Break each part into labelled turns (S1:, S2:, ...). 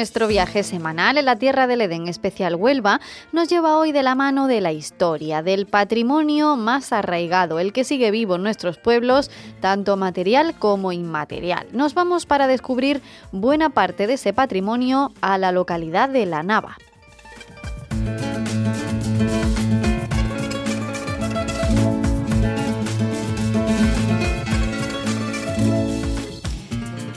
S1: Nuestro viaje semanal en la Tierra del Edén especial Huelva nos lleva hoy de la mano de la historia, del patrimonio más arraigado, el que sigue vivo en nuestros pueblos, tanto material como inmaterial. Nos vamos para descubrir buena parte de ese patrimonio a la localidad de La Nava.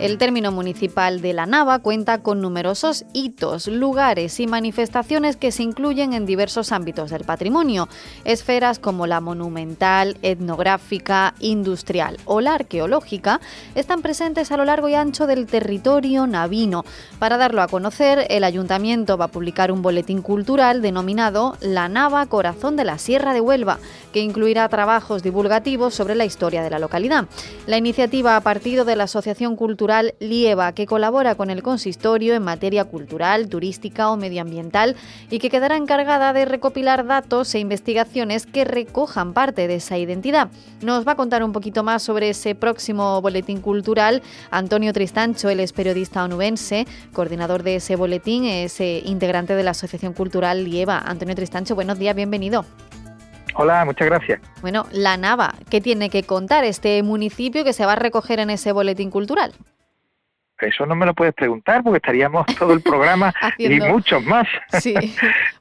S1: El término municipal de La Nava cuenta con numerosos hitos, lugares y manifestaciones que se incluyen en diversos ámbitos del patrimonio, esferas como la monumental, etnográfica, industrial o la arqueológica están presentes a lo largo y ancho del territorio navino. Para darlo a conocer, el ayuntamiento va a publicar un boletín cultural denominado La Nava Corazón de la Sierra de Huelva, que incluirá trabajos divulgativos sobre la historia de la localidad. La iniciativa ha partido de la Asociación Cultural Lieva, que colabora con el consistorio en materia cultural, turística o medioambiental y que quedará encargada de recopilar datos e investigaciones que recojan parte de esa identidad. Nos va a contar un poquito más sobre ese próximo boletín cultural Antonio Tristancho, él es periodista onubense, coordinador de ese boletín, es eh, integrante de la Asociación Cultural Lieva. Antonio Tristancho, buenos días, bienvenido.
S2: Hola, muchas gracias.
S1: Bueno, La Nava, ¿qué tiene que contar este municipio que se va a recoger en ese boletín cultural?
S2: Eso no me lo puedes preguntar porque estaríamos todo el programa y muchos más.
S1: Sí,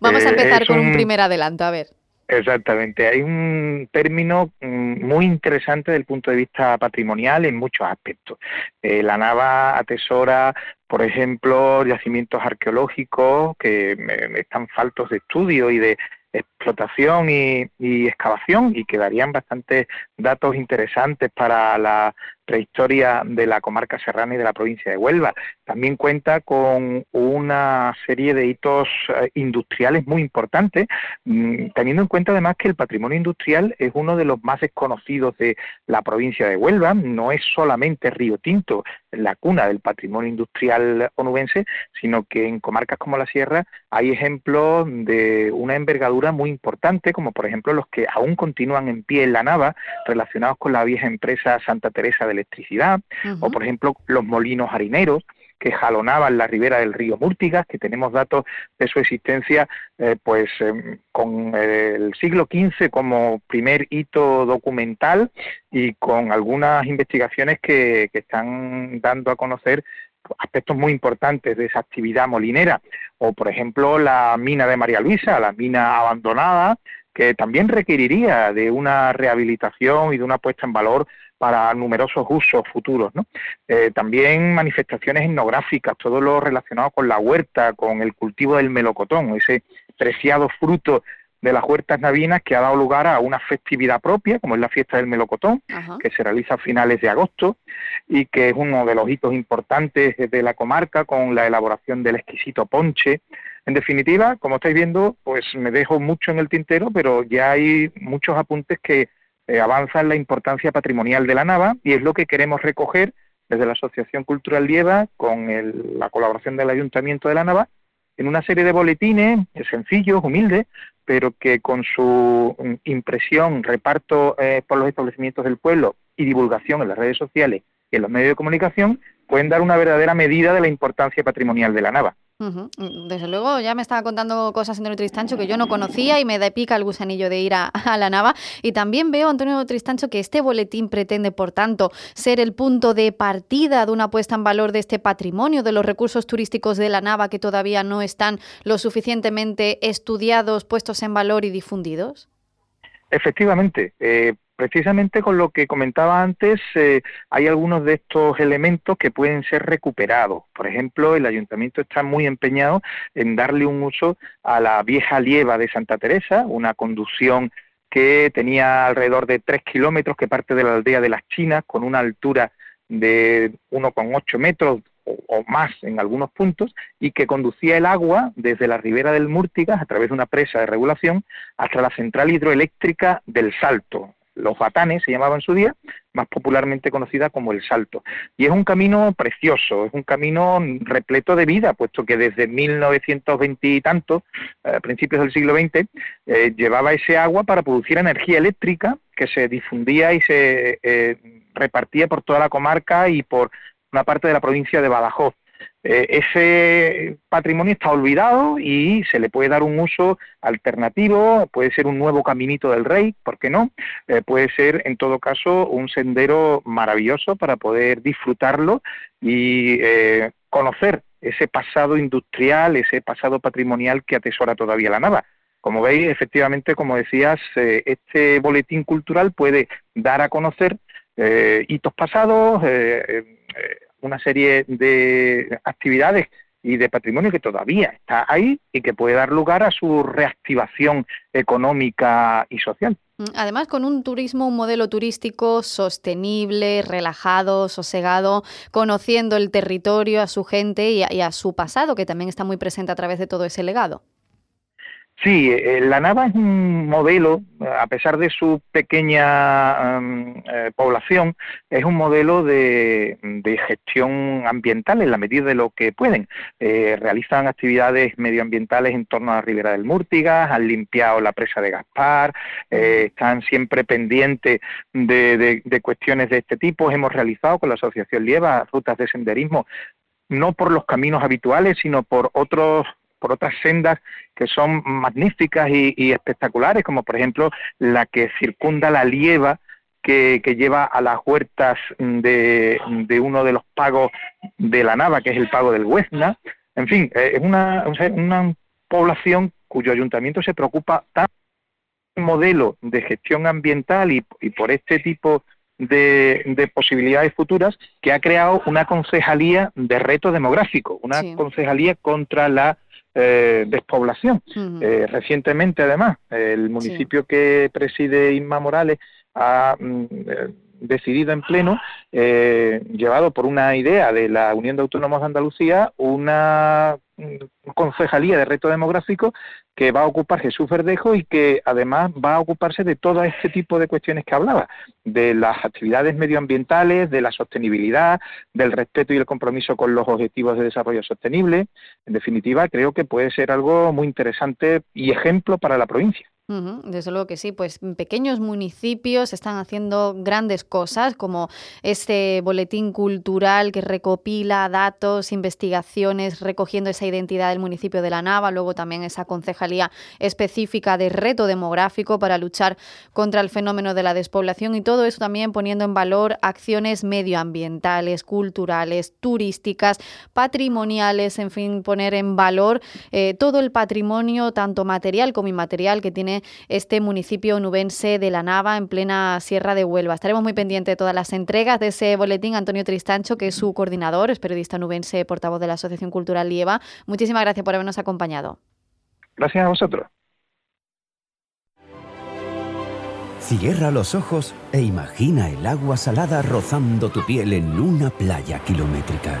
S1: vamos a empezar con un primer adelanto, a ver.
S2: Exactamente, hay un término mm, muy interesante desde el punto de vista patrimonial en muchos aspectos. Eh, la Nava atesora, por ejemplo, yacimientos arqueológicos que están faltos de estudio y de explotación y, y, excavación y que darían bastantes datos interesantes para la prehistoria de la comarca serrana y de la provincia de Huelva. También cuenta con una serie de hitos eh, industriales muy importantes, mm, teniendo en cuenta además que el patrimonio industrial es uno de los más desconocidos de la provincia de Huelva, no es solamente Río Tinto, la cuna del patrimonio industrial onubense, sino que en comarcas como la Sierra hay ejemplos de una envergadura muy importante, como por ejemplo los que aún continúan en pie en la Nava, relacionados con la vieja empresa Santa Teresa de electricidad, o por ejemplo los molinos harineros que jalonaban la ribera del río Múrtigas, que tenemos datos de su existencia eh, pues em, con el siglo XV como primer hito documental y con algunas investigaciones que, que están dando a conocer aspectos muy importantes de esa actividad molinera, o por ejemplo la mina de María Luisa, la mina abandonada, que también requeriría de una rehabilitación y de una puesta en valor para numerosos usos futuros. ¿no? Eh, también manifestaciones etnográficas, todo lo relacionado con la huerta, con el cultivo del melocotón, ese preciado fruto de las huertas navinas que ha dado lugar a una festividad propia, como es la fiesta del melocotón, que se realiza a finales de agosto y que es uno de los hitos importantes de la comarca con la elaboración del exquisito ponche. En definitiva, como estáis viendo, pues me dejo mucho en el tintero, pero ya hay muchos apuntes que eh, avanza en la importancia patrimonial de la Nava y es lo que queremos recoger desde la Asociación Cultural Lieva con la colaboración del Ayuntamiento de la Nava en una serie de boletines sencillos, humildes, pero que con su mm, impresión, reparto eh, por los establecimientos del pueblo y divulgación en las redes sociales y en los medios de comunicación pueden dar una verdadera medida de la importancia patrimonial de la Nava.
S1: Desde luego, ya me estaba contando cosas Antonio Tristancho que yo no conocía y me da pica el gusanillo de ir a, la Nava. Y también veo, Antonio Tristancho, que este boletín pretende, por tanto, ser el punto de partida de una puesta en valor de este patrimonio, de los recursos turísticos de la Nava que todavía no están lo suficientemente estudiados, puestos en valor y difundidos.
S2: Efectivamente, eh, precisamente con lo que comentaba antes, eh, hay algunos de estos elementos que pueden ser recuperados. Por ejemplo, el ayuntamiento está muy empeñado en darle un uso a la vieja lieva de Santa Teresa, una conducción que tenía alrededor de tres kilómetros, que parte de la aldea de las Chinas, con una altura de 1,8 metros o, más en algunos puntos, y que conducía el agua desde la ribera del Múrtigas, a través de una presa de regulación, hasta la central hidroeléctrica del Salto, los Batanes se llamaba en su día, más popularmente conocida como el Salto. Y es un camino precioso, es un camino repleto de vida, puesto que desde 1920 y tanto, a eh, principios del siglo XX, eh, llevaba ese agua para producir energía eléctrica que se difundía y se eh, repartía por toda la comarca y por una parte de la provincia de Badajoz. Eh, ese patrimonio está olvidado y se le puede dar un uso alternativo, puede ser un nuevo caminito del rey, ¿por qué no? Eh, puede ser en todo caso un sendero maravilloso para poder disfrutarlo y eh, conocer ese pasado industrial, ese pasado patrimonial que atesora todavía la Nava. Como veis, efectivamente, como decías, este boletín cultural puede dar a conocer hitos pasados, una serie de actividades y de patrimonio que todavía está ahí y que puede dar lugar a su reactivación económica y social.
S1: Mm, además, con un turismo, un modelo turístico sostenible, relajado, sosegado, conociendo el territorio, a su gente y a, su pasado, que también está muy presente a través de todo ese legado.
S2: Sí, eh, la Nava es un modelo, a pesar de su pequeña eh, población, es un modelo de, gestión ambiental en la medida de lo que pueden. Eh, realizan actividades medioambientales en torno a la ribera del Múrtigas, han limpiado la presa de Gaspar, están siempre pendientes de, de cuestiones de este tipo. Hemos realizado con la Asociación Lieva rutas de senderismo no por los caminos habituales, sino por otros por otras sendas que son magníficas y, espectaculares, como por ejemplo la que circunda la lieva que, lleva a las huertas de, uno de los pagos de la Nava, que es el pago del Huesna. En fin, eh, es una, una población cuyo ayuntamiento se preocupa tanto por el modelo de gestión ambiental y, por este tipo de, posibilidades futuras que ha creado una concejalía de reto demográfico, una concejalía contra la eh, despoblación. Eh, recientemente, además, el municipio que preside Inma Morales ha mm, eh, decidido en pleno, llevado por una idea de la Unión de Autónomos de Andalucía, una concejalía de reto demográfico que va a ocupar Jesús Verdejo y que además va a ocuparse de todo este tipo de cuestiones que hablaba, de las actividades medioambientales, de la sostenibilidad, del respeto y el compromiso con los objetivos de desarrollo sostenible. En definitiva, creo que puede ser algo muy interesante y ejemplo para la provincia
S1: desde luego que sí, pues pequeños municipios están haciendo grandes cosas, como este boletín cultural que recopila datos, investigaciones, recogiendo esa identidad del municipio de La Nava, luego también esa concejalía específica de reto demográfico para luchar contra el fenómeno de la despoblación y todo eso también poniendo en valor acciones medioambientales, culturales, turísticas, patrimoniales, en fin, poner en valor eh, todo el patrimonio, tanto material como inmaterial, que tiene este municipio nubense de La Nava en plena Sierra de Huelva. Estaremos muy pendientes de todas las entregas de ese boletín. Antonio Tristancho, que es su coordinador, es periodista nubense, portavoz de la Asociación Cultural Lieva. Muchísimas gracias por habernos acompañado.
S2: Gracias a vosotros.
S3: Cierra los ojos e imagina el agua salada rozando tu piel en una playa kilométrica.